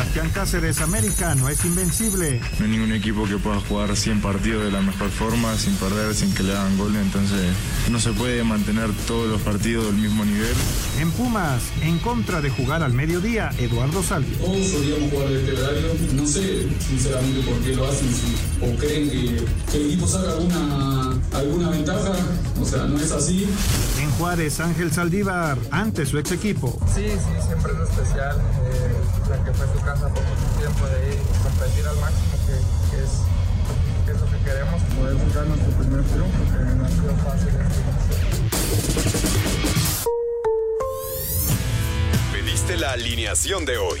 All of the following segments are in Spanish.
Sebastián Cáceres, América no es invencible. No hay ningún equipo que pueda jugar 100 partidos de la mejor forma, sin perder, sin que le hagan gol, entonces no se puede mantener todos los partidos del mismo nivel. En Pumas, en contra de jugar al mediodía, Eduardo Salvio. Todos solíamos jugar de este horario, no sé sinceramente por qué lo hacen o creen que, que el equipo saca alguna, alguna ventaja, o sea, no es así. En Juárez, Ángel Saldívar, ante su ex equipo. Sí, sí, siempre es especial. Eh, la que fue su casa por mucho tiempo de ir competir al máximo, que, que, es, que, es, lo que queremos. Poder buscar nuestro primer triunfo, que no ha sido fácil este Pediste la alineación de hoy.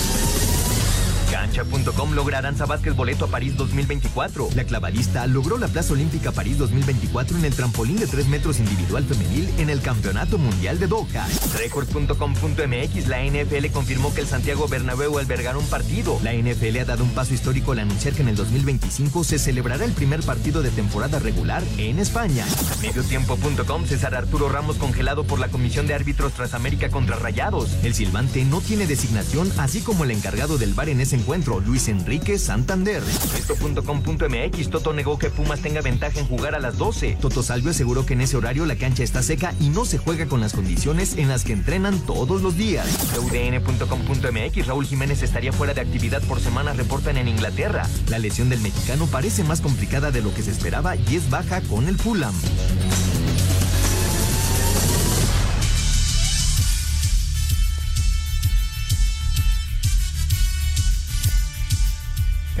Cancha.com logra Aranza Vázquez boleto a París 2024. La clavalista logró la Plaza Olímpica París 2024 en el trampolín de 3 metros individual femenil en el Campeonato Mundial de Doha. Record.com.mx La NFL confirmó que el Santiago Bernabéu albergará un partido. La NFL ha dado un paso histórico al anunciar que en el 2025 se celebrará el primer partido de temporada regular en España. Mediotiempo.com César Arturo Ramos congelado por la Comisión de Árbitros tras América contra Rayados. El silbante no tiene designación, así como el encargado del bar en ese encuentro, Luis Enrique Santander. Esto.com.mx Toto negó que Pumas tenga ventaja en jugar a las 12. Toto Salvio aseguró que en ese horario la cancha está seca y no se juega con las condiciones en las que entrenan todos los días. UDN.com.mx Raúl Jiménez estaría fuera de actividad por semanas, reportan en Inglaterra. La lesión del mexicano parece más complicada de lo que se esperaba y es baja con el Fulham.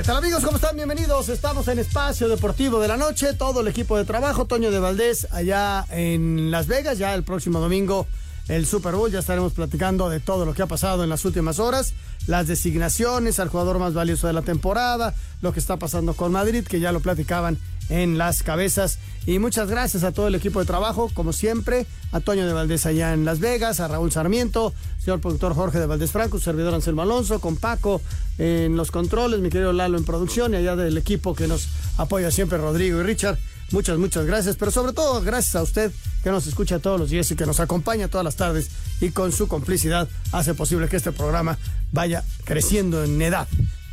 ¿Qué amigos? ¿Cómo están? Bienvenidos. Estamos en Espacio Deportivo de la Noche. Todo el equipo de trabajo, Toño de Valdés, allá en Las Vegas. Ya el próximo domingo el Super Bowl. Ya estaremos platicando de todo lo que ha pasado en las últimas horas. Las designaciones al jugador más valioso de la temporada. Lo que está pasando con Madrid, que ya lo platicaban en las cabezas. Y muchas gracias a todo el equipo de trabajo, como siempre, a Toño de Valdés allá en Las Vegas, a Raúl Sarmiento, señor productor Jorge de Valdés Franco, servidor Anselmo Alonso, con Paco en los controles, mi querido Lalo en producción y allá del equipo que nos apoya siempre, Rodrigo y Richard. Muchas, muchas gracias, pero sobre todo gracias a usted que nos escucha todos los días y que nos acompaña todas las tardes y con su complicidad hace posible que este programa vaya creciendo en edad.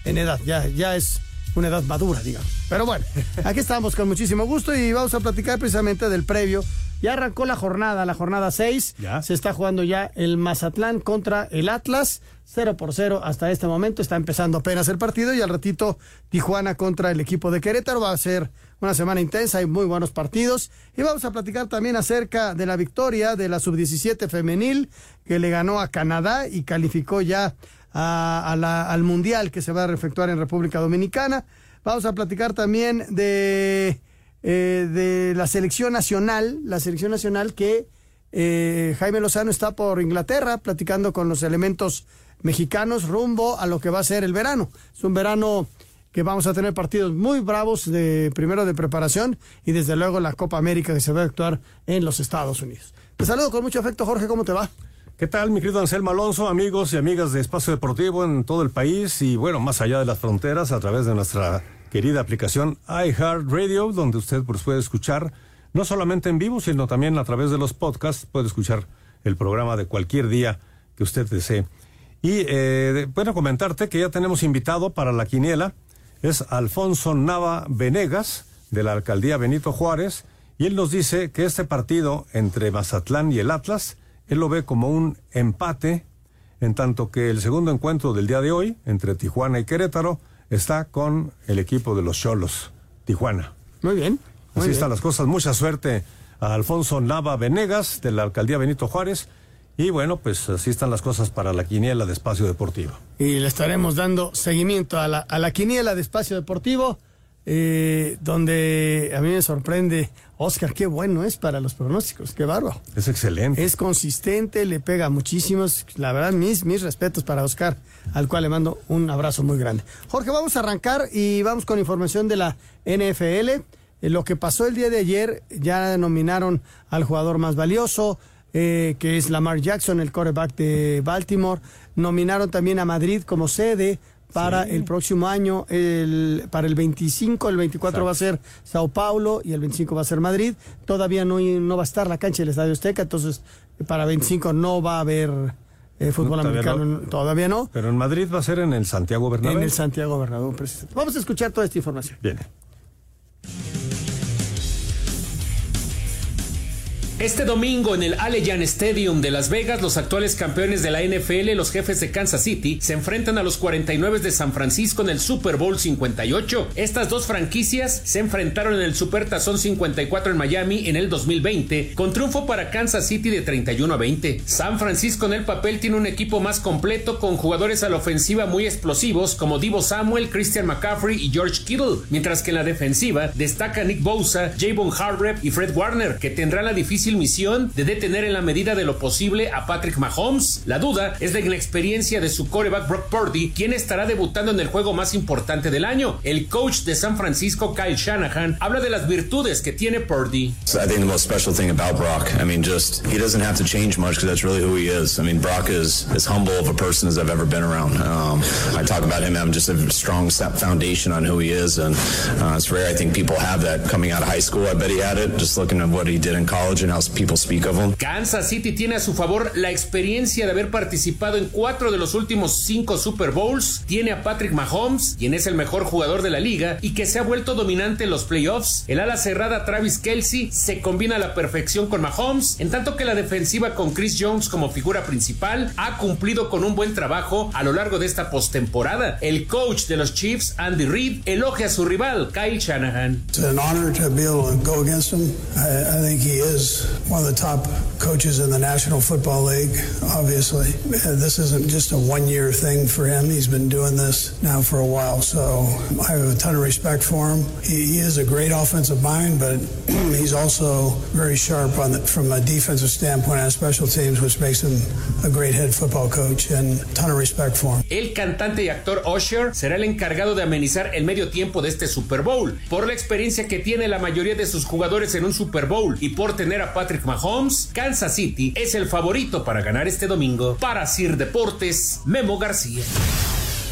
En edad, ya, ya es una edad madura, digamos. Pero bueno, aquí estamos con muchísimo gusto y vamos a platicar precisamente del previo. Ya arrancó la jornada, la jornada 6. Se está jugando ya el Mazatlán contra el Atlas. 0 por 0 hasta este momento. Está empezando apenas el partido y al ratito Tijuana contra el equipo de Querétaro. Va a ser una semana intensa, hay muy buenos partidos. Y vamos a platicar también acerca de la victoria de la sub-17 femenil que le ganó a Canadá y calificó ya a, la, al Mundial que se va a efectuar en República Dominicana. Vamos a platicar también de, eh, de la selección nacional, la selección nacional que eh, Jaime Lozano está por Inglaterra platicando con los elementos mexicanos rumbo a lo que va a ser el verano. Es un verano que vamos a tener partidos muy bravos de primero de preparación y desde luego la Copa América que se va a actuar en los Estados Unidos. Te saludo con mucho afecto, Jorge, ¿cómo te va? ¿Qué tal, mi querido Anselmo Alonso, amigos y amigas de Espacio Deportivo en todo el país y bueno, más allá de las fronteras a través de nuestra querida aplicación iHeartRadio, donde usted pues, puede escuchar no solamente en vivo, sino también a través de los podcasts, puede escuchar el programa de cualquier día que usted desee. Y eh, bueno, comentarte que ya tenemos invitado para la quiniela, es Alfonso Nava Venegas, de la alcaldía Benito Juárez, y él nos dice que este partido entre Mazatlán y el Atlas, él lo ve como un empate, en tanto que el segundo encuentro del día de hoy, entre Tijuana y Querétaro, está con el equipo de los Cholos, Tijuana. Muy bien. Muy Así bien. están las cosas. Mucha suerte a Alfonso Nava Venegas, de la alcaldía Benito Juárez. Y bueno, pues así están las cosas para la quiniela de Espacio Deportivo. Y le estaremos dando seguimiento a la, a la quiniela de espacio deportivo. Eh, donde a mí me sorprende, Oscar, qué bueno es para los pronósticos, qué bárbaro. Es excelente. Es consistente, le pega muchísimos. La verdad, mis, mis respetos para Oscar, al cual le mando un abrazo muy grande. Jorge, vamos a arrancar y vamos con información de la NFL. Eh, lo que pasó el día de ayer, ya nominaron al jugador más valioso, eh, que es Lamar Jackson, el quarterback de Baltimore. Nominaron también a Madrid como sede para el próximo año, el, para el 25, el 24 va a ser Sao Paulo y el 25 va a ser Madrid. Todavía no, no va a estar la cancha del Estadio Azteca, entonces para 25 no va a haber eh, fútbol todavía americano, no. todavía no. Pero en Madrid va a ser en el Santiago Bernabéu. En el Santiago Bernabéu, precisamente. Vamos a escuchar toda esta información. Bien. Este domingo en el Allegiant Stadium de Las Vegas, los actuales campeones de la NFL, los jefes de Kansas City, se enfrentan a los 49 de San Francisco en el Super Bowl 58. Estas dos franquicias se enfrentaron en el Super Tazón 54 en Miami en el 2020, con triunfo para Kansas City de 31 a 20. San Francisco en el papel tiene un equipo más completo con jugadores a la ofensiva muy explosivos como Divo Samuel, Christian McCaffrey y George Kittle, mientras que en la defensiva destaca Nick Bosa, Javon Harrep y Fred Warner, que tendrán la difícil misión de detener en la medida de lo posible a Patrick Mahomes. La duda es de la experiencia de su coreback Brock Purdy, quien estará debutando en el juego más importante del año. El coach de San Francisco, Kyle Shanahan, habla de las virtudes que tiene Purdy. I think the most special thing about Brock, I mean, just he doesn't have to change much because that's really who he is. I mean, Brock is as humble of a person as I've ever been around. Um, I talk about him having just a strong foundation on who he is, and uh, it's rare. I think people have that coming out of high school. I bet he had it just looking at what he did in college and how people speak of him. Kansas City tiene a su favor la experiencia de haber participado en cuatro de los últimos cinco Super Bowls. Tiene a Patrick Mahomes, quien es el mejor jugador de la liga y que se ha vuelto dominante en los playoffs. El ala cerrada Travis Kelsey se combina a la perfección con Mahomes, en tanto que la defensiva con Chris Jones como figura principal ha cumplido con un buen trabajo a lo largo de esta postemporada. El coach de los Chiefs, Andy Reid, elogia a su rival, Kyle Shanahan. It's an honor to be able to go against him. I, I think he is one of the top coaches in the National Football League, obviously. Uh, This isn't just a one year thing for him. He's been doing this now for a while, so I have a ton of respect for him. He, is a great offensive mind, but he's also very sharp on the, from a defensive standpoint on special teams, which makes him a great head football coach and a ton of respect for him. El cantante y actor Usher será el encargado de amenizar el medio tiempo de este Super Bowl. Por la experiencia que tiene la mayoría de sus jugadores en un Super Bowl y por tener a Patrick Mahomes, Kansas City es el favorito para ganar este domingo. Para Sir Deportes, Memo García.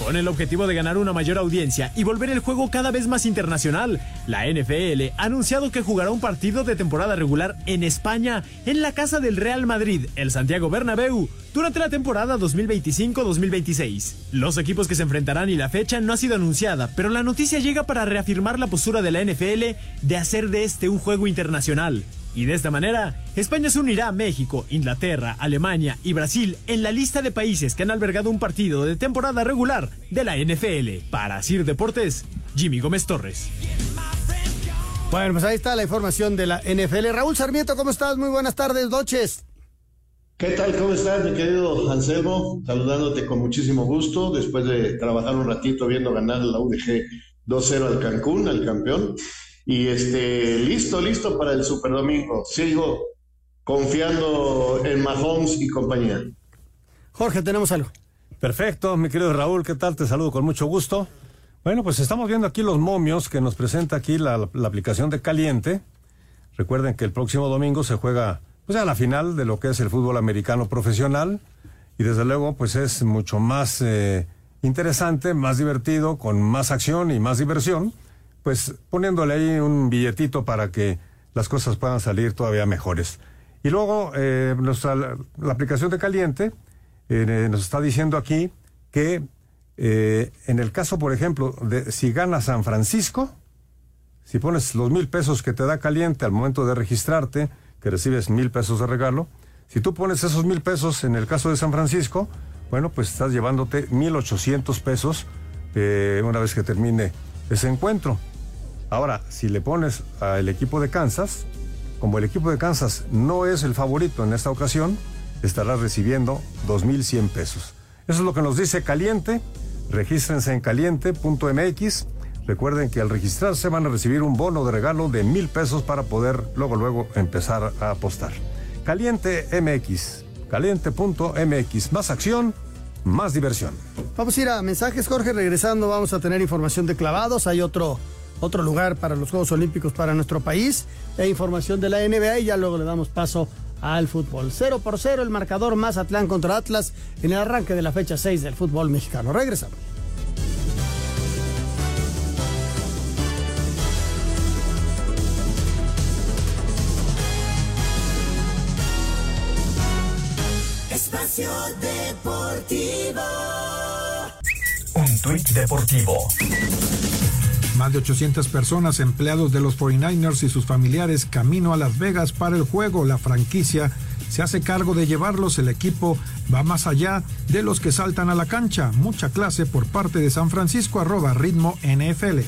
Con el objetivo de ganar una mayor audiencia y volver el juego cada vez más internacional, la NFL ha anunciado que jugará un partido de temporada regular en España, en la casa del Real Madrid, el Santiago Bernabéu, durante la temporada 2025-2026. Los equipos que se enfrentarán y la fecha no ha sido anunciada, pero la noticia llega para reafirmar la postura de la NFL de hacer de este un juego internacional. Y de esta manera, España se unirá a México, Inglaterra, Alemania y Brasil en la lista de países que han albergado un partido de temporada regular de la NFL. Para Sir Deportes, Jimmy Gómez Torres. Bueno, pues ahí está la información de la NFL. Raúl Sarmiento, ¿cómo estás? Muy buenas tardes, noches. ¿Qué tal? ¿Cómo estás, mi querido Anselmo? Saludándote con muchísimo gusto después de trabajar un ratito viendo ganar la UDG 2-0 al Cancún, al campeón. Y este, listo, listo para el Super Domingo. Sigo confiando en Mahomes y compañía. Jorge, tenemos algo. Perfecto, mi querido Raúl, ¿qué tal? Te saludo con mucho gusto. Bueno, pues estamos viendo aquí los momios que nos presenta aquí la, la aplicación de Caliente. Recuerden que el próximo domingo se juega pues a la final de lo que es el fútbol americano profesional y desde luego pues es mucho más eh, interesante, más divertido, con más acción y más diversión, pues poniéndole ahí un billetito para que las cosas puedan salir todavía mejores. Y luego eh, nuestra, la, aplicación de Caliente eh, nos está diciendo aquí que eh, en el caso, por ejemplo, de si gana San Francisco, si pones los mil pesos que te da caliente al momento de registrarte, que recibes mil pesos de regalo, si tú pones esos mil pesos en el caso de San Francisco, bueno, pues estás llevándote mil ochocientos pesos eh, una vez que termine ese encuentro. Ahora, si le pones al equipo de Kansas, como el equipo de Kansas no es el favorito en esta ocasión, estarás recibiendo 2.100 pesos. Eso es lo que nos dice Caliente. Regístrense en caliente.mx. Recuerden que al registrarse van a recibir un bono de regalo de mil pesos para poder luego, luego empezar a apostar. Caliente MX, caliente.mx, más acción, más diversión. Vamos a ir a mensajes, Jorge. Regresando, vamos a tener información de clavados. Hay otro, otro lugar para los Juegos Olímpicos para nuestro país. E información de la NBA y ya luego le damos paso al fútbol. 0 por 0 el marcador Mazatlán contra Atlas en el arranque de la fecha 6 del fútbol mexicano. Regresamos. Espacio Deportivo. Un tuit deportivo. Más de 800 personas, empleados de los 49ers y sus familiares, camino a Las Vegas para el juego. La franquicia se hace cargo de llevarlos. El equipo va más allá de los que saltan a la cancha. Mucha clase por parte de San Francisco, arroba ritmo NFL.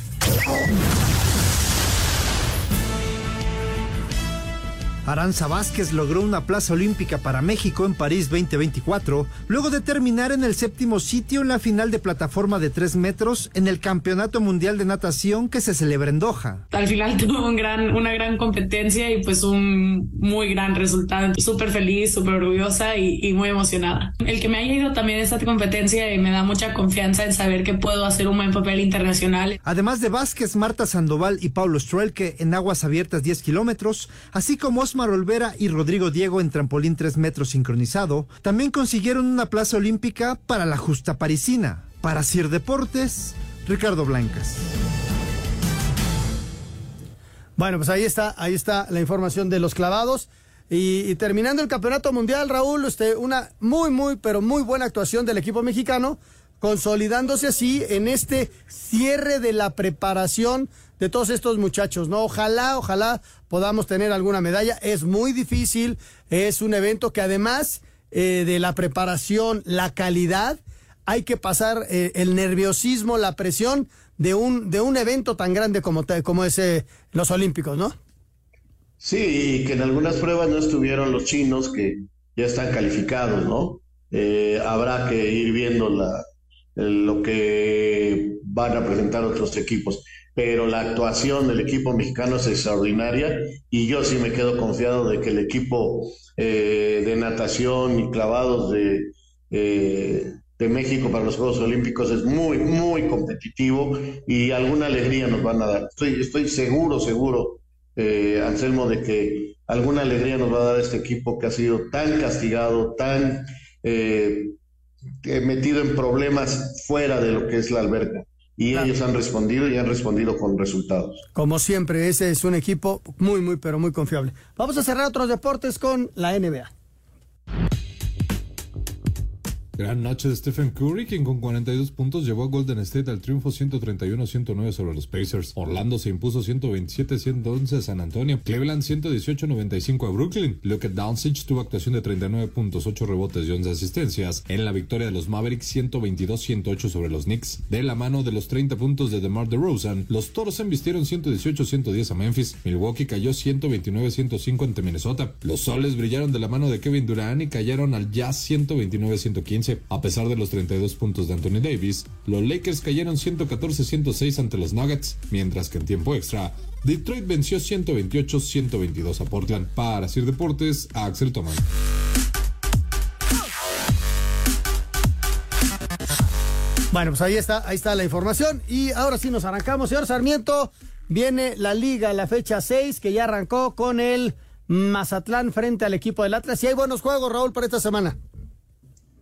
Aranza Vázquez logró una plaza olímpica para México en París 2024, luego de terminar en el séptimo sitio en la final de plataforma de 3 metros en el Campeonato Mundial de Natación que se celebra en Doha. Al final tuvo un gran, una gran competencia y pues un muy gran resultado. Súper feliz, súper orgullosa y, y, muy emocionada. El que me haya ido también a esta competencia y me da mucha confianza en saber que puedo hacer un buen papel internacional. Además de Vázquez, Marta Sandoval y Pablo Struelke en aguas abiertas 10 kilómetros, así como Osmar Olvera y Rodrigo Diego en trampolín 3 metros sincronizado, también consiguieron una plaza olímpica para la justa parisina. Para Sir Deportes, Ricardo Blancas. Bueno, pues ahí está, ahí está la información de los clavados. Y, y, terminando el campeonato mundial, Raúl, este, una muy, muy, pero muy buena actuación del equipo mexicano, consolidándose así en este cierre de la preparación de todos estos muchachos, ¿no? Ojalá, ojalá podamos tener alguna medalla. Es muy difícil, es un evento que además eh, de la preparación, la calidad, hay que pasar eh, el nerviosismo, la presión de un, de un evento tan grande como, como es eh, los Olímpicos, ¿no? Sí, y que en algunas pruebas no estuvieron los chinos que ya están calificados, ¿no? habrá que ir viendo la, lo que van a presentar otros equipos pero la actuación del equipo mexicano es extraordinaria y yo sí me quedo confiado de que el equipo eh, de natación y clavados de, eh, de México para los Juegos Olímpicos es muy, muy competitivo y alguna alegría nos van a dar. Estoy, seguro, seguro, eh, Anselmo, de que alguna alegría nos va a dar este equipo que ha sido tan castigado, tan metido en problemas fuera de lo que es la alberca y ellos han respondido y han respondido con resultados. Como siempre, ese es un equipo muy, muy, pero muy confiable. Vamos a cerrar otros deportes con la NBA. Gran noche de Stephen Curry, quien con 42 puntos llevó a Golden State al triunfo 131-109 sobre los Pacers. Orlando se impuso 127-111 a San Antonio. Cleveland 118-95 a Brooklyn. Luke Doncic tuvo actuación de 39 puntos, 8 rebotes y 11 asistencias en la victoria de los Mavericks 122-108 sobre los Knicks. De la mano de los 30 puntos de DeMar DeRozan, los Toros embistieron 118-110 a Memphis. Milwaukee cayó 129-105 ante Minnesota. Los Soles brillaron de la mano de Kevin Durant y cayeron al Jazz 129-115 a pesar de los 32 puntos de Anthony Davis, los Lakers cayeron 114-106 ante los Nuggets, mientras que en tiempo extra, Detroit venció 128-122 a Portland. Para Sir Deportes, a Axel Toman. Bueno, pues ahí está, ahí está la información. Y ahora sí nos arrancamos. Señor Sarmiento, viene la liga, la fecha 6, que ya arrancó con el Mazatlán frente al equipo del Atlas. Y hay buenos juegos, Raúl, para esta semana.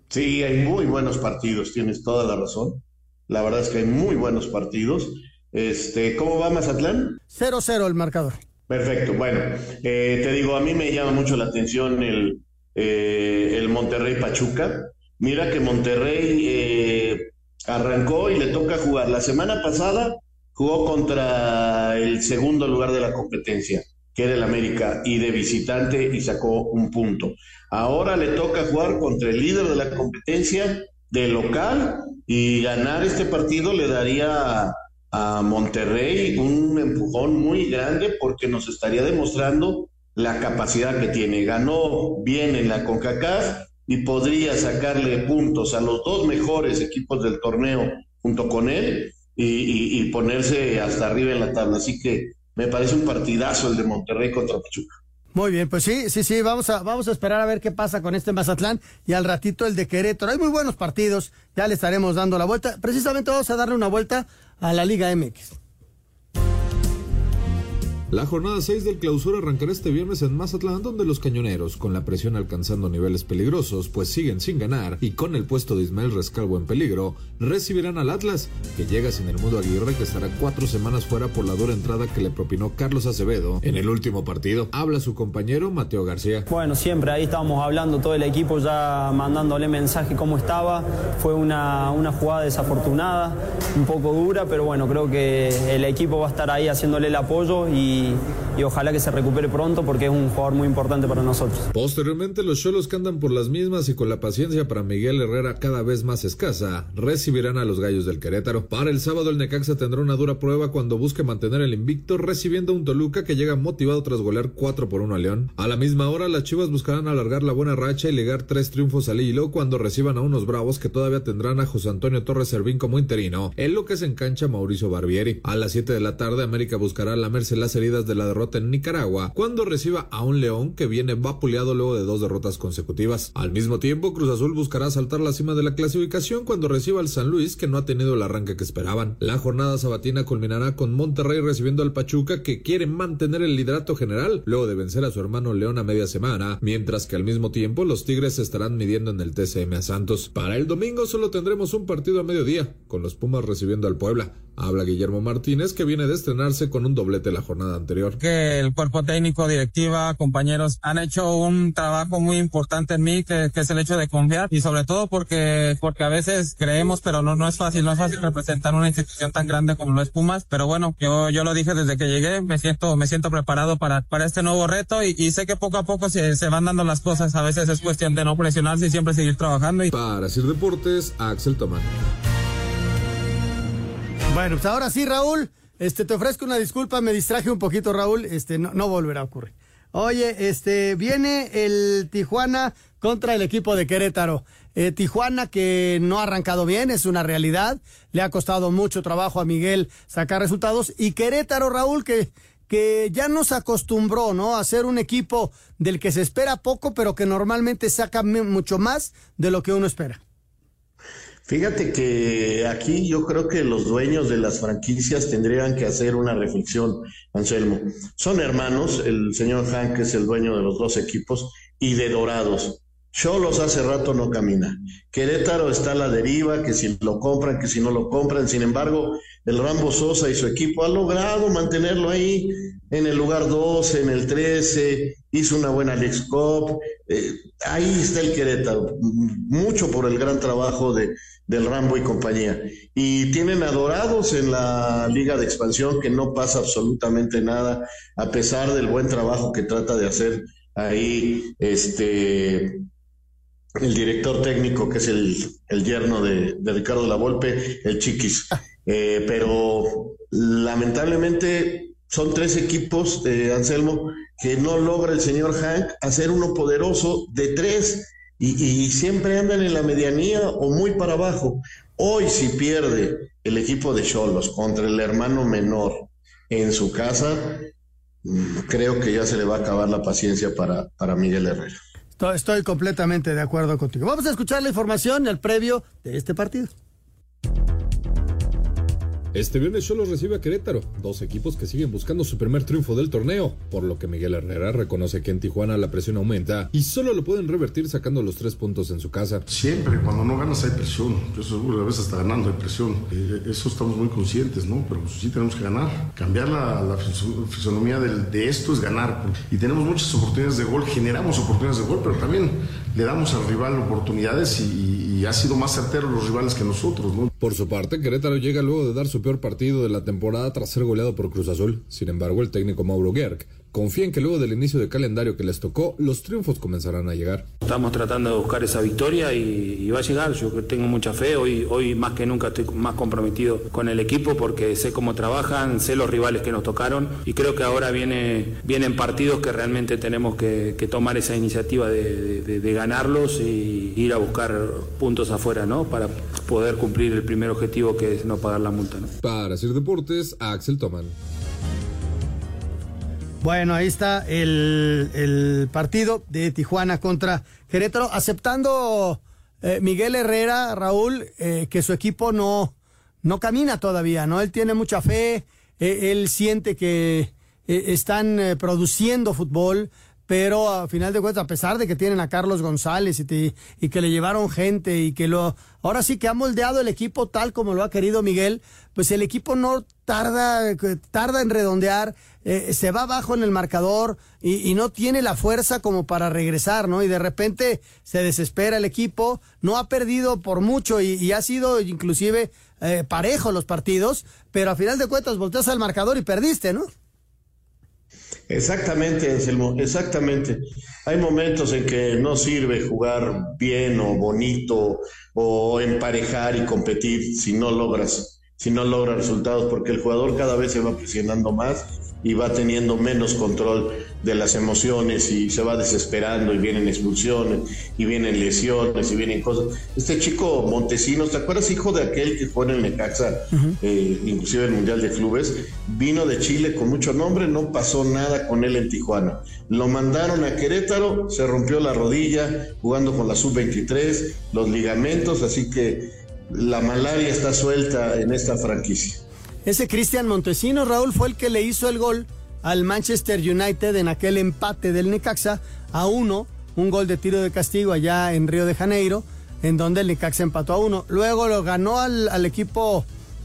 Sí, hay muy buenos partidos, tienes toda la razón. La verdad es que hay muy buenos partidos. Este, ¿Cómo va Mazatlán? 0-0 el marcador. Perfecto, bueno, eh, te digo, a mí me llama mucho la atención el, eh, el Monterrey Pachuca. Mira que Monterrey eh, arrancó y le toca jugar. La semana pasada jugó contra el segundo lugar de la competencia, que era el América, y de visitante y sacó un punto. Ahora le toca jugar contra el líder de la competencia de local y ganar este partido le daría a, Monterrey un empujón muy grande porque nos estaría demostrando la capacidad que tiene. Ganó bien en la CONCACAF y podría sacarle puntos a los dos mejores equipos del torneo junto con él y, y ponerse hasta arriba en la tabla. Así que me parece un partidazo el de Monterrey contra Pachuca. Muy bien, pues sí, sí, sí, vamos a, vamos a esperar a ver qué pasa con este Mazatlán y al ratito el de Querétaro. Hay muy buenos partidos, ya le estaremos dando la vuelta. Precisamente vamos a darle una vuelta a la Liga MX. La jornada 6 del clausura arrancará este viernes en Mazatlán, donde los cañoneros, con la presión alcanzando niveles peligrosos, pues siguen sin ganar, y con el puesto de Ismael Rescalvo en peligro, recibirán al Atlas, que llega sin el mundo Aguirre, que estará cuatro semanas fuera por la dura entrada que le propinó Carlos Acevedo en el último partido. Habla su compañero Mateo García. Bueno, siempre ahí estábamos hablando todo el equipo ya mandándole mensaje cómo estaba. Fue una, una jugada desafortunada, un poco dura, pero bueno, creo que el equipo va a estar ahí haciéndole el apoyo y y, ojalá que se recupere pronto porque es un jugador muy importante para nosotros. Posteriormente, los Cholos que andan por las mismas y con la paciencia para Miguel Herrera cada vez más escasa, recibirán a los Gallos del Querétaro. Para el sábado, el Necaxa tendrá una dura prueba cuando busque mantener el invicto, recibiendo a un Toluca que llega motivado tras golear 4 por 1 a León. A la misma hora, las Chivas buscarán alargar la buena racha y ligar tres triunfos al hilo cuando reciban a unos Bravos que todavía tendrán a José Antonio Torres Servín como interino, en lo que se engancha Mauricio Barbieri. A las 7 de la tarde, América buscará lamerse las de la derrota en Nicaragua cuando reciba a un León que viene vapuleado luego de dos derrotas consecutivas. Al mismo tiempo, Cruz Azul buscará saltar la cima de la clasificación cuando reciba al San Luis que no ha tenido el arranque que esperaban. La jornada sabatina culminará con Monterrey recibiendo al Pachuca que quiere mantener el liderato general luego de vencer a su hermano León a media semana, mientras que al mismo tiempo los Tigres se estarán midiendo en el TCM a Santos. Para el domingo solo tendremos un partido a mediodía, con los Pumas recibiendo al Puebla. Habla Guillermo Martínez que viene de estrenarse con un doblete la jornada anterior. Que el cuerpo técnico, directiva, compañeros han hecho un trabajo muy importante en mí, que, es el hecho de confiar y sobre todo porque, porque a veces creemos, pero no, no es fácil, no es fácil representar una institución tan grande como lo es Pumas. Pero bueno, yo, yo lo dije desde que llegué, me siento, me siento preparado para, para este nuevo reto y, y sé que poco a poco se, se van dando las cosas. A veces es cuestión de no presionarse y siempre seguir trabajando. Y... Para Sir Deportes, Axel Tomán. Bueno, pues ahora sí, Raúl, este, te ofrezco una disculpa, me distraje un poquito, Raúl, este, no, no volverá a ocurrir. Oye, este, viene el Tijuana contra el equipo de Querétaro. Eh, Tijuana que no ha arrancado bien, es una realidad. Le ha costado mucho trabajo a Miguel sacar resultados. Y Querétaro, Raúl, que, que ya nos acostumbró, ¿no? A ser un equipo del que se espera poco, pero que normalmente saca mucho más de lo que uno espera. Fíjate que aquí yo creo que los dueños de las franquicias tendrían que hacer una reflexión, Anselmo. Son hermanos, el señor Hank es el dueño de los dos equipos y de Dorados. Cholos hace rato no camina. Querétaro está a la deriva, que si lo compran, que si no lo compran. Sin embargo, el Rambo Sosa y su equipo han logrado mantenerlo ahí en el lugar 12, en el 13, hizo una buena Alex Cup. Eh, ahí está el Querétaro, mucho por el gran trabajo de, del Rambo y compañía. Y tienen adorados en la liga de expansión que no pasa absolutamente nada, a pesar del buen trabajo que trata de hacer ahí este el director técnico, que es el, el yerno de, Ricardo Lavolpe, el Chiquis. Eh, pero lamentablemente son tres equipos, de Anselmo, que no logra el señor Hank hacer uno poderoso de tres y, siempre andan en la medianía o muy para abajo. Hoy si pierde el equipo de Cholos contra el hermano menor en su casa, mm, creo que ya se le va a acabar la paciencia para, para Miguel Herrera. Estoy completamente de acuerdo contigo. Vamos a escuchar la información, el previo de este partido. Este viernes solo recibe a Querétaro, dos equipos que siguen buscando su primer triunfo del torneo, por lo que Miguel Herrera reconoce que en Tijuana la presión aumenta y solo lo pueden revertir sacando los tres puntos en su casa. Siempre, cuando no ganas hay presión, yo seguro a veces hasta ganando hay presión, eh, eso estamos muy conscientes, ¿no? Pero sí tenemos que ganar, cambiar la, fisonomía de esto es ganar, y tenemos muchas oportunidades de gol, generamos oportunidades de gol, pero también le damos al rival oportunidades y, ha sido más certero los rivales que nosotros, ¿no? Por su parte, Querétaro llega luego de dar su peor partido de la temporada tras ser goleado por Cruz Azul. Sin embargo, el técnico Mauro Gerg confía en que luego del inicio de calendario que les tocó, los triunfos comenzarán a llegar. Estamos tratando de buscar esa victoria y, y va a llegar. Yo tengo mucha fe. Hoy, hoy más que nunca estoy más comprometido con el equipo porque sé cómo trabajan, sé los rivales que nos tocaron y creo que ahora viene, vienen partidos que realmente tenemos que, que tomar esa iniciativa de, de, de, ganarlos y ir a buscar puntos afuera, ¿no? Para poder cumplir el primer objetivo que es no pagar la multa, ¿no? Para hacer deportes, Axel Toman. Bueno, ahí está el, el, partido de Tijuana contra Querétaro, aceptando eh, Miguel Herrera, Raúl, eh, que su equipo no, no camina todavía, ¿no? Él tiene mucha fe, eh, él siente que están produciendo fútbol, pero a final de cuentas, a pesar de que tienen a Carlos González y, te, y, que le llevaron gente y que lo, ahora sí que ha moldeado el equipo tal como lo ha querido Miguel, pues el equipo no tarda, tarda en redondear, eh, se va abajo en el marcador y, y, no tiene la fuerza como para regresar, ¿no? Y de repente se desespera el equipo, no ha perdido por mucho y, y ha sido inclusive eh, parejo los partidos, pero a final de cuentas volteas al marcador y perdiste, ¿no? Exactamente, Anselmo, exactamente. Hay momentos en que no sirve jugar bien o bonito o emparejar y competir si no logras, si no logras resultados, porque el jugador cada vez se va presionando más y va teniendo menos control de las emociones y se va desesperando y vienen expulsiones y vienen lesiones y vienen cosas. Este chico Montesinos, ¿te acuerdas hijo de aquel que fue en el Necaxa, uh -huh. eh, inclusive el Mundial de Clubes? Vino de Chile con mucho nombre, no pasó nada con él en Tijuana. Lo mandaron a Querétaro, se rompió la rodilla jugando con la sub-23, los ligamentos, así que la malaria está suelta en esta franquicia. Ese Cristian Montesinos, Raúl, fue el que le hizo el gol al Manchester United en aquel empate del Necaxa a uno, un gol de tiro de castigo allá en Río de Janeiro, en donde el Necaxa empató a uno. Luego lo ganó al, al equipo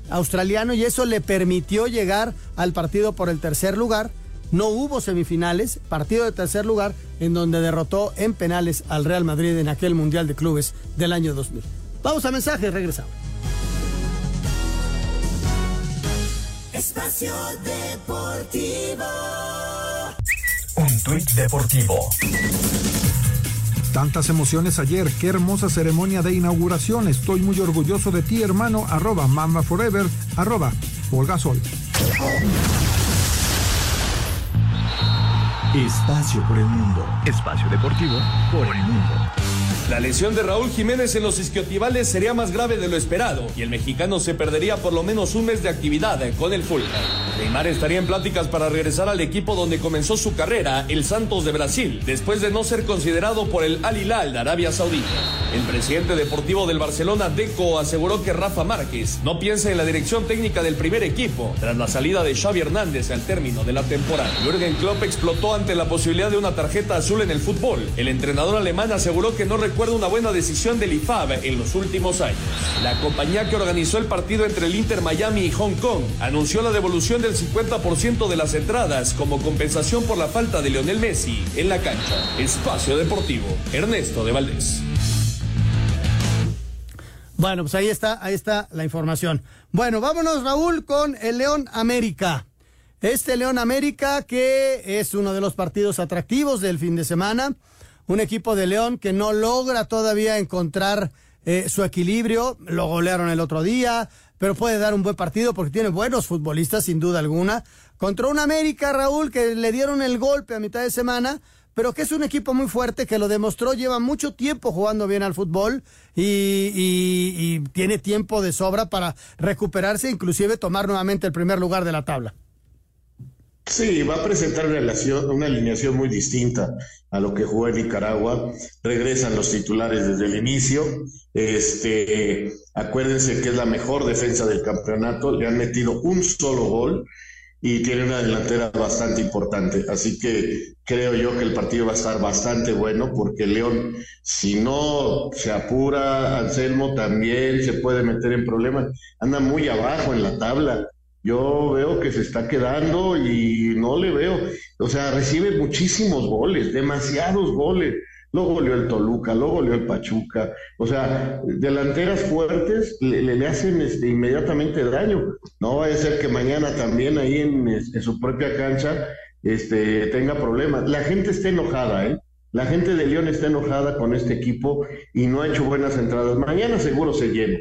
australiano y eso le permitió llegar al partido por el tercer lugar. No hubo semifinales, partido de tercer lugar, en donde derrotó en penales al Real Madrid en aquel Mundial de Clubes del año 2000. Vamos a mensajes, regresamos. Espacio Deportivo. Un tuit deportivo. Tantas emociones ayer, qué hermosa ceremonia de inauguración. Estoy muy orgulloso de ti, hermano. Arroba Mamba Forever, arroba Sol. Espacio por el mundo. Espacio deportivo por el mundo. La lesión de Raúl Jiménez en los isquiotibiales sería más grave de lo esperado y el mexicano se perdería por lo menos un mes de actividad con el Fulham. Neymar estaría en pláticas para regresar al equipo donde comenzó su carrera, el Santos de Brasil, después de no ser considerado por el Al Hilal de Arabia Saudita. El presidente deportivo del Barcelona, Deco, aseguró que Rafa Márquez no piensa en la dirección técnica del primer equipo tras la salida de Xavi Hernández al término de la temporada. Jürgen Klopp explotó ante la posibilidad de una tarjeta azul en el fútbol. El entrenador alemán aseguró que no recuerda una buena decisión del IFAB en los últimos años. La compañía que organizó el partido entre el Inter Miami y Hong Kong anunció la devolución del 50% de las entradas como compensación por la falta de Lionel Messi en la cancha. Espacio Deportivo, Ernesto de Valdés. Bueno, pues ahí está, ahí está la información. Bueno, vámonos, Raúl, con el León América. Este León América que es uno de los partidos atractivos del fin de semana un equipo de León que no logra todavía encontrar eh, su equilibrio, lo golearon el otro día, pero puede dar un buen partido porque tiene buenos futbolistas sin duda alguna, contra un América, Raúl, que le dieron el golpe a mitad de semana, pero que es un equipo muy fuerte, que lo demostró, lleva mucho tiempo jugando bien al fútbol y, y, y tiene tiempo de sobra para recuperarse, inclusive tomar nuevamente el primer lugar de la tabla. Sí, va a presentar una, alineación muy distinta a lo que jugó en Nicaragua. Regresan los titulares desde el inicio. Este, acuérdense que es la mejor defensa del campeonato. Le han metido un solo gol y tiene una delantera bastante importante. Así que creo yo que el partido va a estar bastante bueno porque León, si no se apura, Anselmo también se puede meter en problemas. Anda muy abajo en la tabla yo veo que se está quedando y no le veo, o sea, recibe muchísimos goles, demasiados goles. Luego goleó el Toluca, luego goleó el Pachuca. O sea, delanteras fuertes le, hacen este, inmediatamente daño. No va a ser que mañana también ahí en, en su propia cancha este, tenga problemas. La gente está enojada, ¿eh? La gente de León está enojada con este equipo y no ha hecho buenas entradas. Mañana seguro se llena,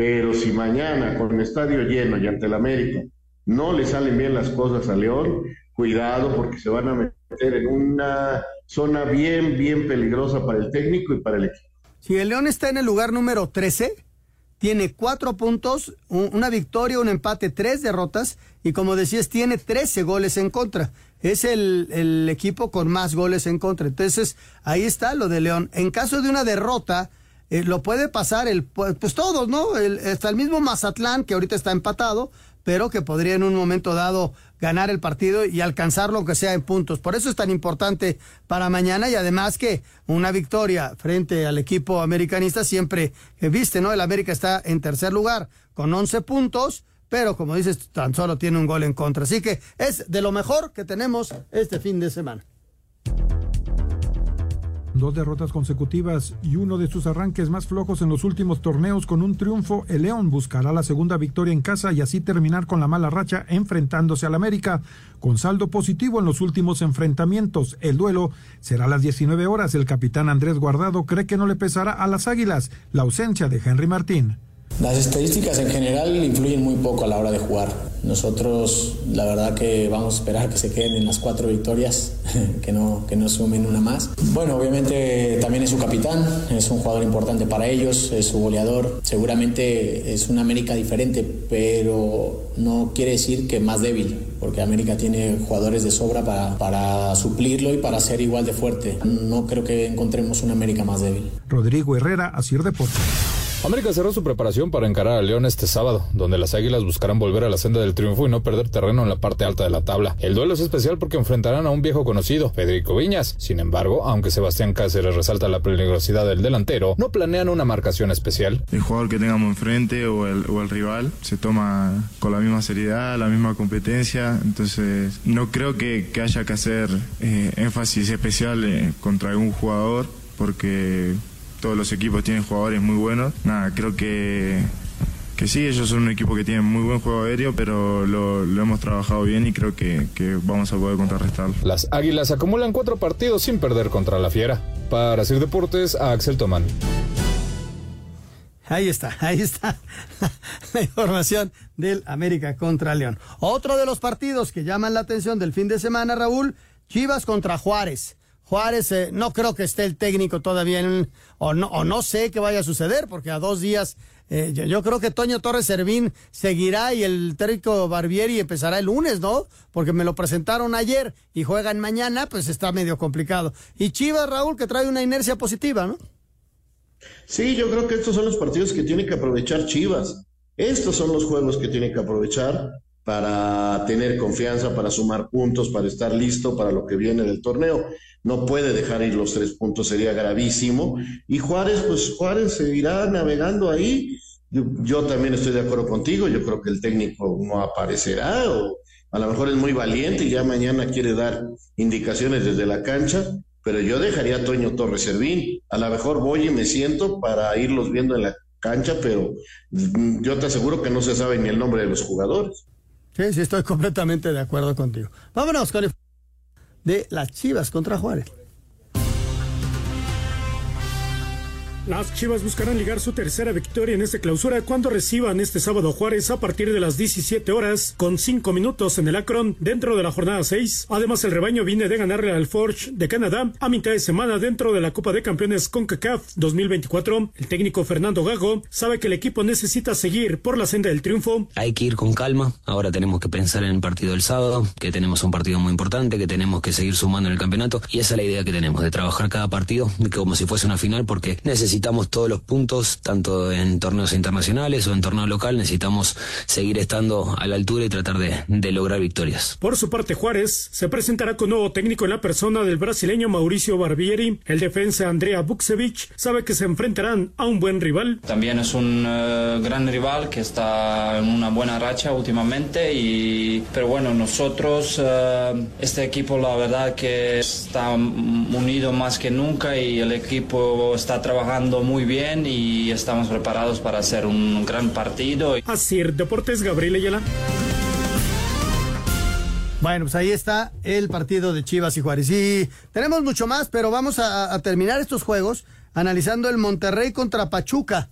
pero si mañana con el estadio lleno y ante el América no le salen bien las cosas a León, cuidado porque se van a meter en una zona bien, bien peligrosa para el técnico y para el equipo. Si el León está en el lugar número 13, tiene cuatro puntos, una victoria, un empate, tres derrotas y como decías, tiene 13 goles en contra. Es el, el, equipo con más goles en contra. Entonces, ahí está lo de León. En caso de una derrota, eh, lo puede pasar el, pues todos, ¿no? Hasta el mismo Mazatlán, que ahorita está empatado, pero que podría en un momento dado ganar el partido y alcanzar lo que sea en puntos. Por eso es tan importante para mañana y además que una victoria frente al equipo americanista siempre viste, ¿no? El América está en tercer lugar con 11 puntos, pero como dices, tan solo tiene un gol en contra. Así que es de lo mejor que tenemos este fin de semana dos derrotas consecutivas y uno de sus arranques más flojos en los últimos torneos con un triunfo, el León buscará la segunda victoria en casa y así terminar con la mala racha enfrentándose al América. Con saldo positivo en los últimos enfrentamientos, el duelo será a las 19 horas. El capitán Andrés Guardado cree que no le pesará a las Águilas la ausencia de Henry Martín. Las estadísticas en general influyen muy poco a la hora de jugar. Nosotros, la verdad que vamos a esperar que se queden en las cuatro victorias, que no, que no sumen una más. Bueno, obviamente también es su capitán, es un jugador importante para ellos, es su goleador. Seguramente es una América diferente, pero no quiere decir que más débil, porque América tiene jugadores de sobra para, para suplirlo y para ser igual de fuerte. No creo que encontremos una América más débil. Rodrigo Herrera, Asir Deportes. América cerró su preparación para encarar a León este sábado, donde las Águilas buscarán volver a la senda del triunfo y no perder terreno en la parte alta de la tabla. El duelo es especial porque enfrentarán a un viejo conocido, Federico Viñas. Sin embargo, aunque Sebastián Cáceres resalta la peligrosidad del delantero, no planean una marcación especial. El jugador que tengamos enfrente o el, o el rival se toma con la misma seriedad, la misma competencia, entonces no creo que, haya que hacer eh, énfasis especial eh, contra algún jugador porque todos los equipos tienen jugadores muy buenos. Nada, creo que, que sí, ellos son un equipo que tiene muy buen juego aéreo, pero lo, hemos trabajado bien y creo que, que, vamos a poder contrarrestarlo. Las Águilas acumulan cuatro partidos sin perder contra la Fiera. Para hacer deportes, a Axel Tomán. Ahí está, ahí está la información del América contra León. Otro de los partidos que llaman la atención del fin de semana, Raúl, Chivas contra Juárez. Juárez, eh, no creo que esté el técnico todavía en, o, no, o no sé qué vaya a suceder, porque a dos días eh, yo, creo que Toño Torres Servín seguirá y el técnico Barbieri empezará el lunes, ¿no? Porque me lo presentaron ayer y juegan mañana, pues está medio complicado. Y Chivas, Raúl, que trae una inercia positiva, ¿no? Sí, yo creo que estos son los partidos que tiene que aprovechar Chivas. Estos son los juegos que tiene que aprovechar para tener confianza, para sumar puntos, para estar listo para lo que viene del torneo no puede dejar ir los tres puntos, sería gravísimo. Y Juárez, pues Juárez seguirá navegando ahí. Yo, también estoy de acuerdo contigo, yo creo que el técnico no aparecerá o a lo mejor es muy valiente y ya mañana quiere dar indicaciones desde la cancha, pero yo dejaría a Toño Torres Servín. A lo mejor voy y me siento para irlos viendo en la cancha, pero yo te aseguro que no se sabe ni el nombre de los jugadores. Sí, estoy completamente de acuerdo contigo. Vámonos con el de las Chivas contra Juárez. Las Chivas buscarán ligar su tercera victoria en esta clausura cuando reciban este sábado Juárez a partir de las 17 horas con 5 minutos en el Akron dentro de la jornada 6. Además, el rebaño viene de ganarle al Forge de Canadá a mitad de semana dentro de la Copa de Campeones CONCACAF 2024. El técnico Fernando Gago sabe que el equipo necesita seguir por la senda del triunfo. Hay que ir con calma. Ahora tenemos que pensar en el partido del sábado, que tenemos un partido muy importante, que tenemos que seguir sumando en el campeonato y esa es la idea que tenemos de trabajar cada partido como si fuese una final porque necesitamos necesitamos todos los puntos, tanto en torneos internacionales o en torneo local, necesitamos seguir estando a la altura y tratar de, de lograr victorias. Por su parte, Juárez se presentará con nuevo técnico en la persona del brasileño Mauricio Barbieri. El defensa Andrea Buksevich sabe que se enfrentarán a un buen rival. También es un uh, gran rival que está en una buena racha últimamente, y, pero bueno, nosotros, uh, este equipo la verdad que está unido más que nunca y el equipo está trabajando muy bien y estamos preparados para hacer un gran partido. Así, Deportes Gabriel Ayala. Bueno, pues ahí está el partido de Chivas y Juárez. Y tenemos mucho más, pero vamos a, a terminar estos juegos analizando el Monterrey contra Pachuca.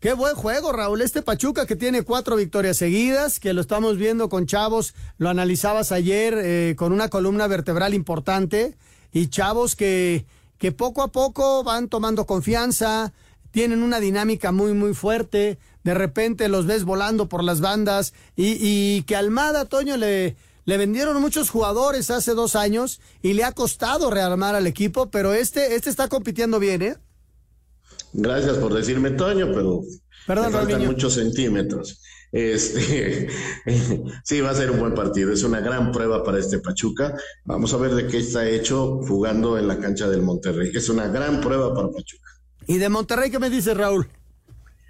Qué buen juego, Raúl. Este Pachuca que tiene cuatro victorias seguidas, que lo estamos viendo con Chavos, lo analizabas ayer eh, con una columna vertebral importante, y Chavos que, que poco a poco van tomando confianza, tienen una dinámica muy, muy fuerte, de repente los ves volando por las bandas, y, y que Almada, Toño, le, le vendieron muchos jugadores hace dos años y le ha costado rearmar al equipo, pero este, este está compitiendo bien, ¿eh? Gracias por decirme Toño, pero Perdón, me faltan muchos centímetros. Este, sí, va a ser un buen partido. Es una gran prueba para este Pachuca. Vamos a ver de qué está hecho jugando en la cancha del Monterrey. Es una gran prueba para Pachuca. ¿Y de Monterrey qué me dice Raúl?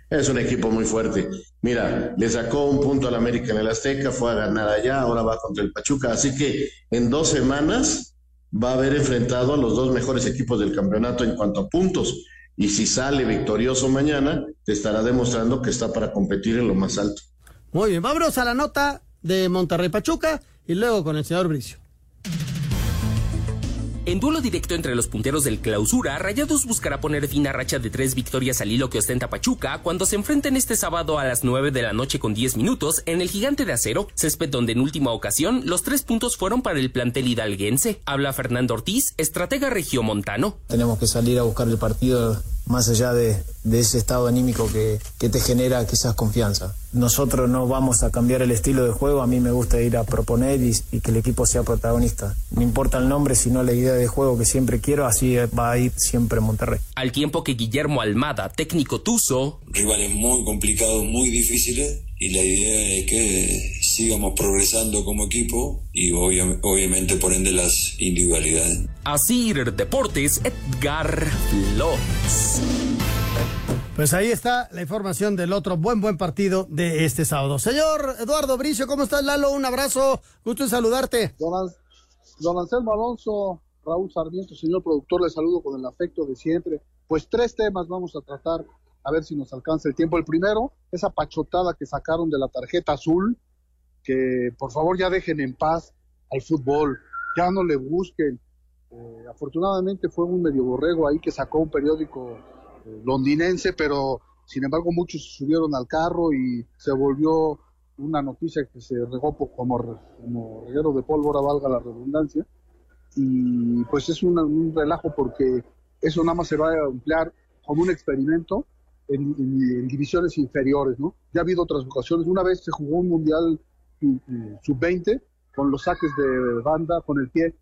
Es un equipo muy fuerte. Mira, le sacó un punto al América en el Azteca, fue a ganar allá, ahora va contra el Pachuca. Así que en dos semanas va a haber enfrentado a los dos mejores equipos del campeonato en cuanto a puntos. Y si sale victorioso mañana, te estará demostrando que está para competir en lo más alto. Muy bien, vámonos a la nota de Monterrey Pachuca y luego con el señor Bricio. En duelo directo entre los punteros del clausura, Rayados buscará poner fin a racha de tres victorias al hilo que ostenta Pachuca cuando se enfrenten este sábado a las 9 de la noche con 10 minutos en el Gigante de Acero, césped donde en última ocasión los tres puntos fueron para el plantel hidalguense. Habla Fernando Ortiz, estratega regiomontano. Tenemos que salir a buscar el partido más allá de, de ese estado anímico que, que te genera quizás confianza. Nosotros no vamos a cambiar el estilo de juego, a mí me gusta ir a proponer y, y que el equipo sea protagonista. No importa el nombre, sino la idea de juego que siempre quiero, así va a ir siempre Monterrey. Al tiempo que Guillermo Almada, técnico tuso, rivales muy complicados, muy difíciles, y la idea es que sigamos progresando como equipo y obvia- obviamente por ende las individualidades. Asir Deportes, Edgar Flores. Pues ahí está la información del otro buen, buen partido de este sábado. Señor Eduardo Bricio, ¿cómo estás, Lalo? Un abrazo, gusto en saludarte. Don, don Anselmo Alonso, Raúl Sarmiento, señor productor, le saludo con el afecto de siempre. Pues tres temas vamos a tratar, a ver si nos alcanza el tiempo. El primero, esa pachotada que sacaron de la tarjeta azul, que por favor ya dejen en paz al fútbol, ya no le busquen. Eh, afortunadamente fue un medio borrego ahí que sacó un periódico eh, londinense, pero sin embargo muchos subieron al carro y se volvió una noticia que se regó como, como reguero de pólvora, valga la redundancia. Y pues es una- un relajo porque eso nada más se va a emplear como un experimento en, divisiones inferiores, ¿no? Ya ha habido otras ocasiones. Una vez se jugó un mundial mm, mm, sub-20 con los saques de banda con el pie.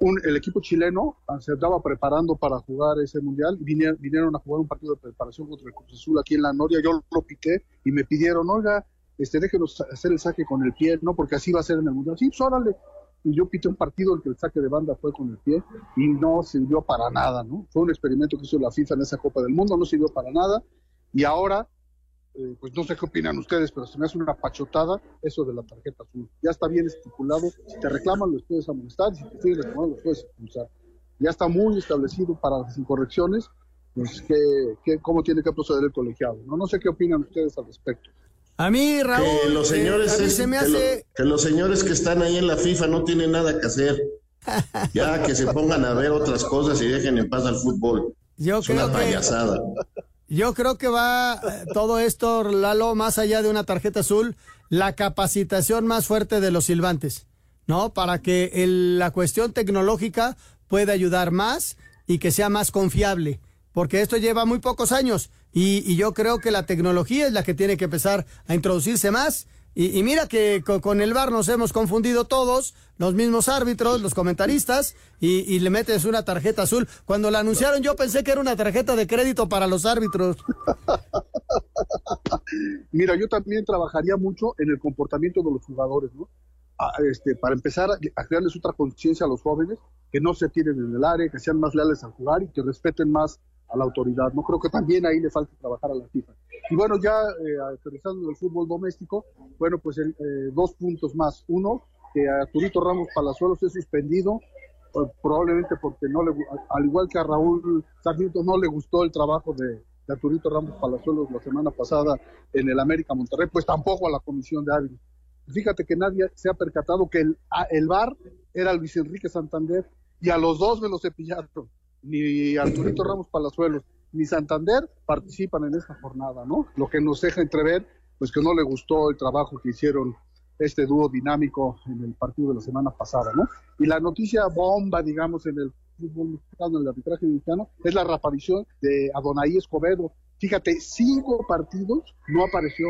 Un- el equipo chileno se estaba preparando para jugar ese mundial vinieron, vinieron a jugar un partido de preparación contra el Cruz Azul aquí en la Noria. Yo lo piqué y me pidieron, oiga, este, déjenos hacer el saque con el pie, ¿no? Porque así va a ser en el mundial. Sí, pues órale. Y yo pité un partido en que el saque de banda fue con el pie y no sirvió para nada, ¿no? Fue un experimento que hizo la FIFA en esa Copa del Mundo, no sirvió para nada. Y ahora, eh, pues no sé qué opinan ustedes, pero se me hace una pachotada eso de la tarjeta azul. Ya está bien estipulado, si te reclaman los puedes amonestar, si te siguen reclamando los puedes expulsar. Ya está muy establecido para las incorrecciones, pues que, que- cómo tiene que proceder el colegiado. No, no sé qué opinan ustedes al respecto. A mí, Raúl, que los eh, señores a mí es- se me que lo- que los señores que están ahí en la FIFA no tienen nada que hacer. Ya que se pongan a ver otras cosas y dejen en paz al fútbol. Yo es una creo que- payasada. Yo creo que va eh, todo esto, Lalo, más allá de una tarjeta azul, la capacitación más fuerte de los silbantes, ¿no? Para que el- la cuestión tecnológica pueda ayudar más y que sea más confiable, porque esto lleva muy pocos años y, y yo creo que la tecnología es la que tiene que empezar a introducirse más. Y, y mira que co- con, el VAR nos hemos confundido todos, los mismos árbitros, los comentaristas, y, le metes una tarjeta azul. Cuando la anunciaron yo pensé que era una tarjeta de crédito para los árbitros. Mira, yo también trabajaría mucho en el comportamiento de los jugadores, ¿no? Este, para empezar a crearles otra conciencia a los jóvenes, que no se tiren en el área, que sean más leales al jugar y que respeten más a la autoridad. No creo que también ahí le falta trabajar a la FIFA. Y bueno, ya eh, el fútbol doméstico, bueno, pues eh, dos puntos más. Uno, que a Turito Ramos Palazuelos es suspendido, eh, probablemente porque no le, al igual que a Raúl Sarmiento, no le gustó el trabajo de, de Arturito Ramos Palazuelos la semana pasada en el América Monterrey, pues tampoco a la comisión de árbitros. Fíjate que nadie se ha percatado que el, el VAR era Luis Enrique Santander y a los dos me lo cepillaron. Ni Arturito Ramos Palazuelos ni Santander participan en esta jornada, ¿no? Lo que nos deja entrever, pues que no le gustó el trabajo que hicieron este dúo dinámico en el partido de la semana pasada, ¿no? Y la noticia bomba, digamos, en el fútbol mexicano, en el arbitraje mexicano, es la reaparición de Adonai Escobedo. Fíjate, cinco partidos no apareció,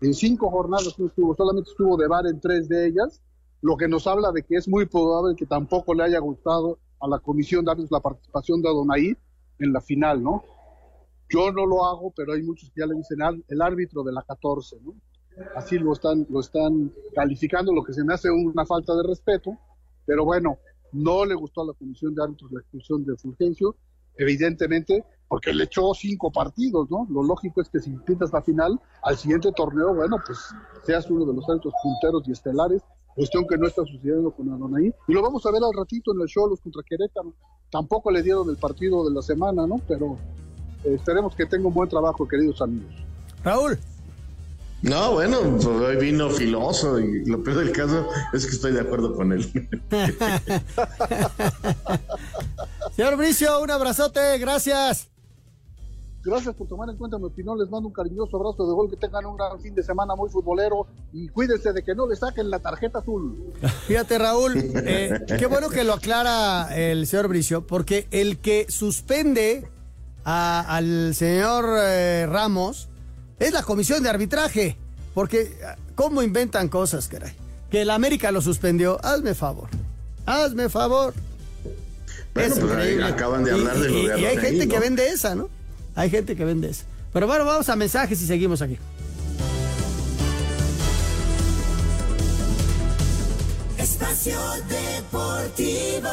en cinco jornadas no estuvo, solamente estuvo de bar en tres de ellas, lo que nos habla de que es muy probable que tampoco le haya gustado a la comisión darles la participación de Adonai en la final, ¿no? Yo no lo hago, pero hay muchos que ya le dicen el árbitro de la 14, ¿no? Así lo están, lo están calificando, lo que se me hace una falta de respeto, pero bueno, no le gustó a la comisión de árbitros la expulsión de Fulgencio, evidentemente, porque le echó cinco partidos, ¿no? Lo lógico es que si pintas la final, al siguiente torneo, bueno, pues seas uno de los árbitros punteros y estelares, cuestión que no está sucediendo con Adonai. Y lo vamos a ver al ratito en el show, los contra Querétaro. Tampoco le dieron el partido de la semana, ¿no? Pero eh, esperemos que tenga un buen trabajo, queridos amigos. Raúl. No, bueno, pues hoy vino filoso y lo peor del caso es que estoy de acuerdo con él. Señor Bricio, un abrazote, gracias. Gracias por tomar en cuenta mi opinión. Les mando un cariñoso abrazo de gol. Que tengan un gran fin de semana muy futbolero. Y cuídense de que no le saquen la tarjeta azul. Fíjate, Raúl, eh, qué bueno que lo aclara el señor Bricio, porque el que suspende al señor eh, Ramos es la comisión de arbitraje. Porque, ¿cómo inventan cosas, caray? Que el América lo suspendió. Hazme favor. Hazme favor. Bueno, pues acaban de hablar de lo de Y, hay gente que vende esa, ¿no? Hay gente que vende esa. Pero bueno, vamos a mensajes y seguimos aquí. Espacio Deportivo.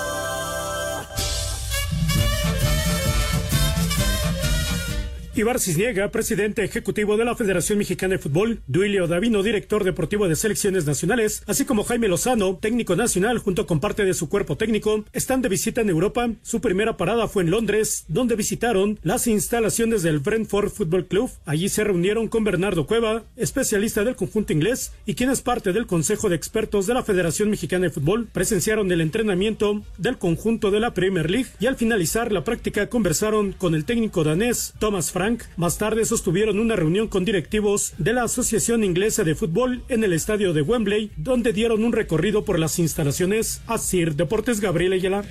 Ibar Cisniega, presidente ejecutivo de la Federación Mexicana de Fútbol, Duilio Davino, director deportivo de selecciones nacionales, así como Jaime Lozano, técnico nacional, junto con parte de su cuerpo técnico, están de visita en Europa. Su primera parada fue en Londres, donde visitaron las instalaciones del Brentford Football Club. Allí se reunieron con Bernardo Cueva, especialista del conjunto inglés y quien es parte del Consejo de Expertos de la Federación Mexicana de Fútbol. Presenciaron el entrenamiento del conjunto de la Premier League y al finalizar la práctica conversaron con el técnico danés Thomas Frank más tarde sostuvieron una reunión con directivos de la Asociación Inglesa de Fútbol en el estadio de Wembley, donde dieron un recorrido por las instalaciones. Asir Deportes Gabriel Ayala.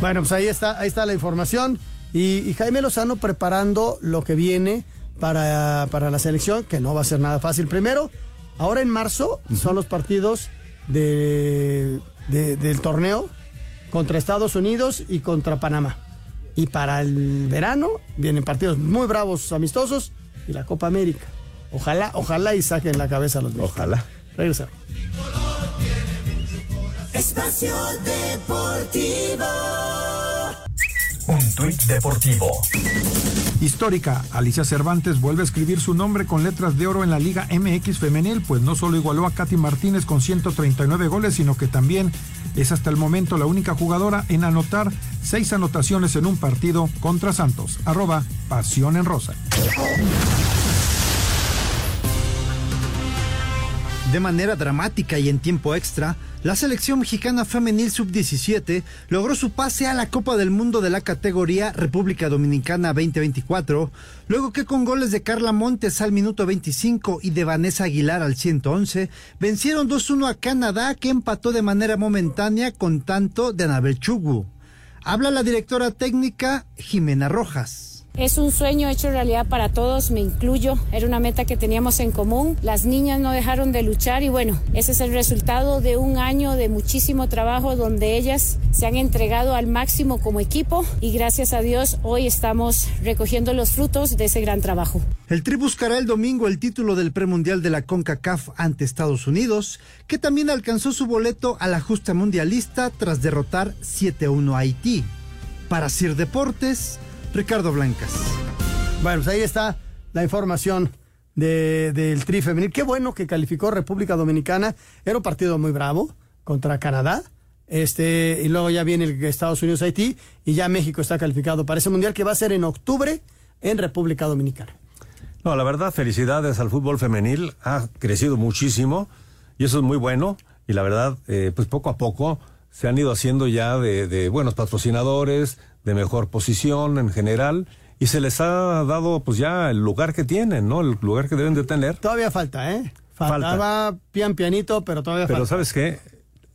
Bueno, pues ahí está, ahí está la información. Y, Jaime Lozano preparando lo que viene para, para, la selección, que no va a ser nada fácil. Primero, ahora en marzo son los partidos de, del torneo contra Estados Unidos y contra Panamá. Y para el verano vienen partidos muy bravos, amistosos y la Copa América. Ojalá, ojalá y saquen la cabeza a los Ojalá. Regresa. Espacio Deportivo. Tuit deportivo. Histórica, Alicia Cervantes vuelve a escribir su nombre con letras de oro en la Liga MX femenil, pues no solo igualó a Katy Martínez con 139 goles, sino que también es hasta el momento la única jugadora en anotar seis anotaciones en un partido contra Santos. Arroba Pasión en Rosa. De manera dramática y en tiempo extra, la selección mexicana femenil sub-17 logró su pase a la Copa del Mundo de la categoría República Dominicana 2024, luego que con goles de Carla Montes al minuto 25 y de Vanessa Aguilar al 111, vencieron 2-1 a Canadá que empató de manera momentánea con tanto de Anabel Chugu. Habla la directora técnica Jimena Rojas. Es un sueño hecho realidad para todos, me incluyo. Era una meta que teníamos en común. Las niñas no dejaron de luchar y bueno, ese es el resultado de un año de muchísimo trabajo donde ellas se han entregado al máximo como equipo y gracias a Dios hoy estamos recogiendo los frutos de ese gran trabajo. El Tri buscará el domingo el título del premundial de la CONCACAF ante Estados Unidos, que también alcanzó su boleto a la justa mundialista tras derrotar 7-1 a Haití. Para Sir Deportes, Ricardo Blancas. Bueno, pues ahí está la información del Tri femenil. Qué bueno que calificó República Dominicana. Era un partido muy bravo contra Canadá. Este, y luego ya viene el Estados Unidos Haití y ya México está calificado para ese mundial que va a ser en octubre en República Dominicana. No, la verdad, felicidades al fútbol femenil. Ha crecido muchísimo y eso es muy bueno. Y la verdad, eh, pues poco a poco se han ido haciendo ya de, de buenos patrocinadores, de mejor posición en general y se les ha dado pues ya el lugar que tienen, ¿no? El lugar que deben de tener. Todavía falta, ¿eh? Faltaba pian pianito, pero todavía Pero falta. ¿sabes qué?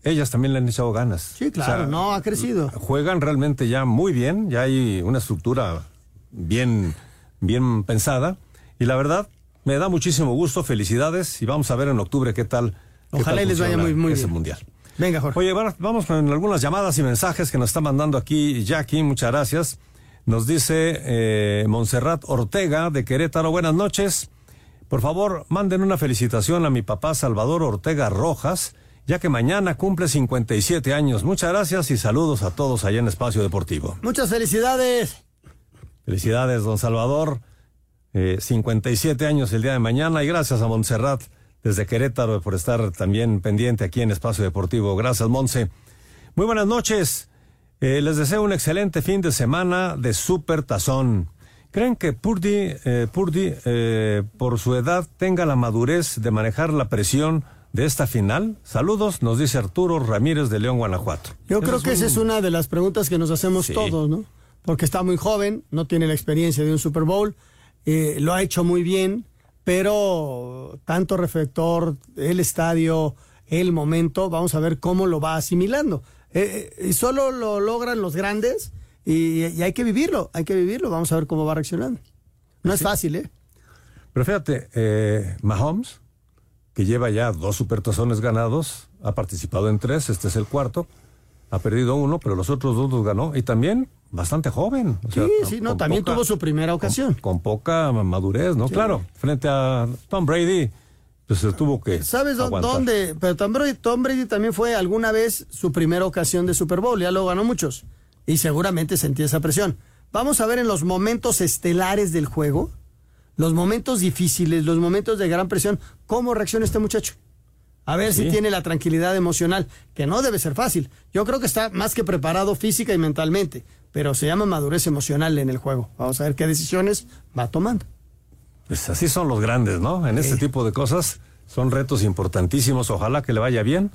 Ellas también le han echado ganas. Sí, claro, no, ha crecido. Juegan realmente ya muy bien, ya hay una estructura bien, bien pensada. Y la verdad, me da muchísimo gusto, felicidades, y vamos a ver en octubre qué tal. qué Ojalá tal y les vaya muy, muy ese bien. mundial. Venga, Jorge. Oye, va- vamos con algunas llamadas y mensajes que nos está mandando aquí Jackie, muchas gracias. Nos dice eh, Montserrat Ortega de Querétaro, buenas noches. Por favor, manden una felicitación a mi papá Salvador Ortega Rojas, ya que mañana cumple 57 años. Muchas gracias y saludos a todos allá en Espacio Deportivo. Muchas felicidades. Felicidades, don Salvador. Eh, 57 años el día de mañana y gracias a Montserrat desde Querétaro por estar también pendiente aquí en Espacio Deportivo. Gracias, Monse. Muy buenas noches. Eh, les deseo un excelente fin de semana de super tazón. ¿Creen que Purdy, eh, Purdy eh, por su edad, tenga la madurez de manejar la presión de esta final? Saludos, nos dice Arturo Ramírez de León, Guanajuato. Yo creo es que esa es una de las preguntas que nos hacemos Sí. todos, ¿no? Porque está muy joven, no tiene la experiencia de un Super Bowl, eh, lo ha hecho muy bien, pero tanto reflector, el estadio, el momento, vamos a ver cómo lo va asimilando. Eh, eh, y solo lo logran los grandes y, y hay que vivirlo, hay que vivirlo, vamos a ver cómo va reaccionando. No es fácil, ¿eh? Pero fíjate, eh, Mahomes, que lleva ya dos supertazones ganados, ha participado en tres, este es el cuarto, ha perdido uno, pero los otros dos los ganó, y también bastante joven. o sea, Sí, sí, no, también poca- tuvo su primera ocasión. Con, poca madurez, ¿no? Sí. Claro, frente a Tom Brady, pues se tuvo que. ¿Sabes aguantar. dónde? Pero Tom Brady, Tom Brady también fue alguna vez su primera ocasión de Super Bowl, ya lo ganó muchos. Y seguramente sentía esa presión. Vamos a ver en los momentos estelares del juego, los momentos difíciles, los momentos de gran presión, cómo reacciona este muchacho. A ver si tiene la tranquilidad emocional, que no debe ser fácil. Yo creo que está más que preparado física y mentalmente, pero se llama madurez emocional en el juego. Vamos a ver qué decisiones va tomando. Pues así son los grandes, ¿no? En este tipo de cosas son retos importantísimos. Ojalá que le vaya bien.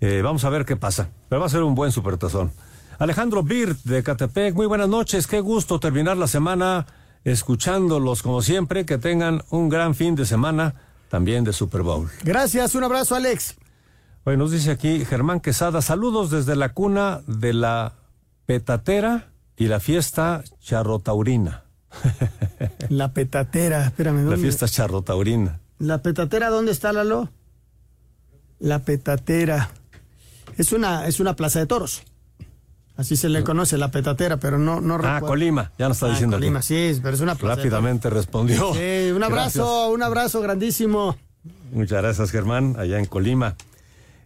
Eh, vamos a ver qué pasa. Pero va a ser un buen supertazón. Alejandro Birt de Catepec, muy buenas noches. Qué gusto terminar la semana escuchándolos como siempre. Que tengan un gran fin de semana también de Super Bowl. Gracias, un abrazo, Alex. Hoy nos dice aquí Germán Quesada, saludos desde la cuna de la petatera y la fiesta charrotaurina. La petatera, espérame. La ¿dónde? fiesta charrotaurina. ¿La petatera dónde está, Lalo? La petatera. Es una, es una plaza de toros. Así se le conoce, la petatera, pero no, no Ah, recuerdo. Colima, ya nos está Ah, diciendo aquí. Colima, sí, pero es una Rápidamente respondió. Sí, un abrazo, un abrazo grandísimo. Muchas gracias, Germán, allá en Colima.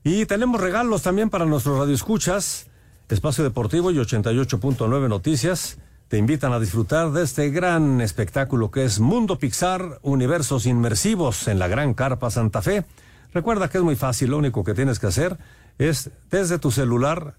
Y tenemos regalos también para nuestros radioescuchas. Espacio Deportivo y 88.9 Noticias te invitan a disfrutar de este gran espectáculo que es Mundo Pixar, Universos Inmersivos en la Gran Carpa Santa Fe. Recuerda que es muy fácil, lo único que tienes que hacer es desde tu celular,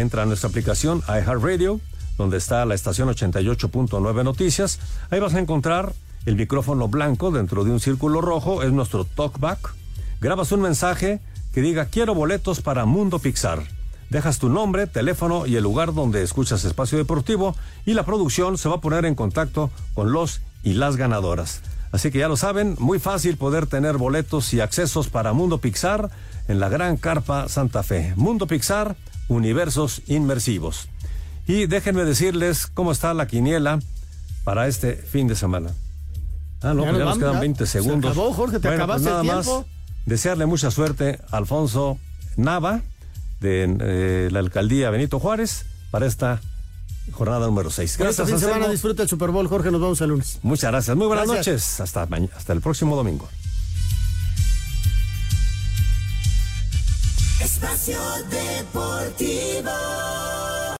entra a nuestra aplicación iHeartRadio, donde está la estación 88.9 Noticias. Ahí vas a encontrar el micrófono blanco dentro de un círculo rojo, es nuestro talkback. Grabas un mensaje que diga quiero boletos para Mundo Pixar. Dejas tu nombre, teléfono y el lugar donde escuchas Espacio Deportivo y la producción se va a poner en contacto con los y las ganadoras. Así que ya lo saben, muy fácil poder tener boletos y accesos para Mundo Pixar en la Gran Carpa Santa Fe. Mundo Pixar, universos inmersivos. Y déjenme decirles cómo está la quiniela para este fin de semana. Ah, no, Ya pues nos ya nos vamos, quedan ya. 20 Se segundos. acabó, Jorge, te Bueno, acabaste pues el nada tiempo. más desearle mucha suerte a Alfonso Nava de eh, la alcaldía Benito Juárez para esta jornada número 6. Este Gracias, semana Anselmo. disfruta el Super Bowl, Jorge, nos vemos el lunes. Muchas gracias. Muy buenas Gracias. noches. Hasta, hasta el próximo domingo. Espacio Deportivo.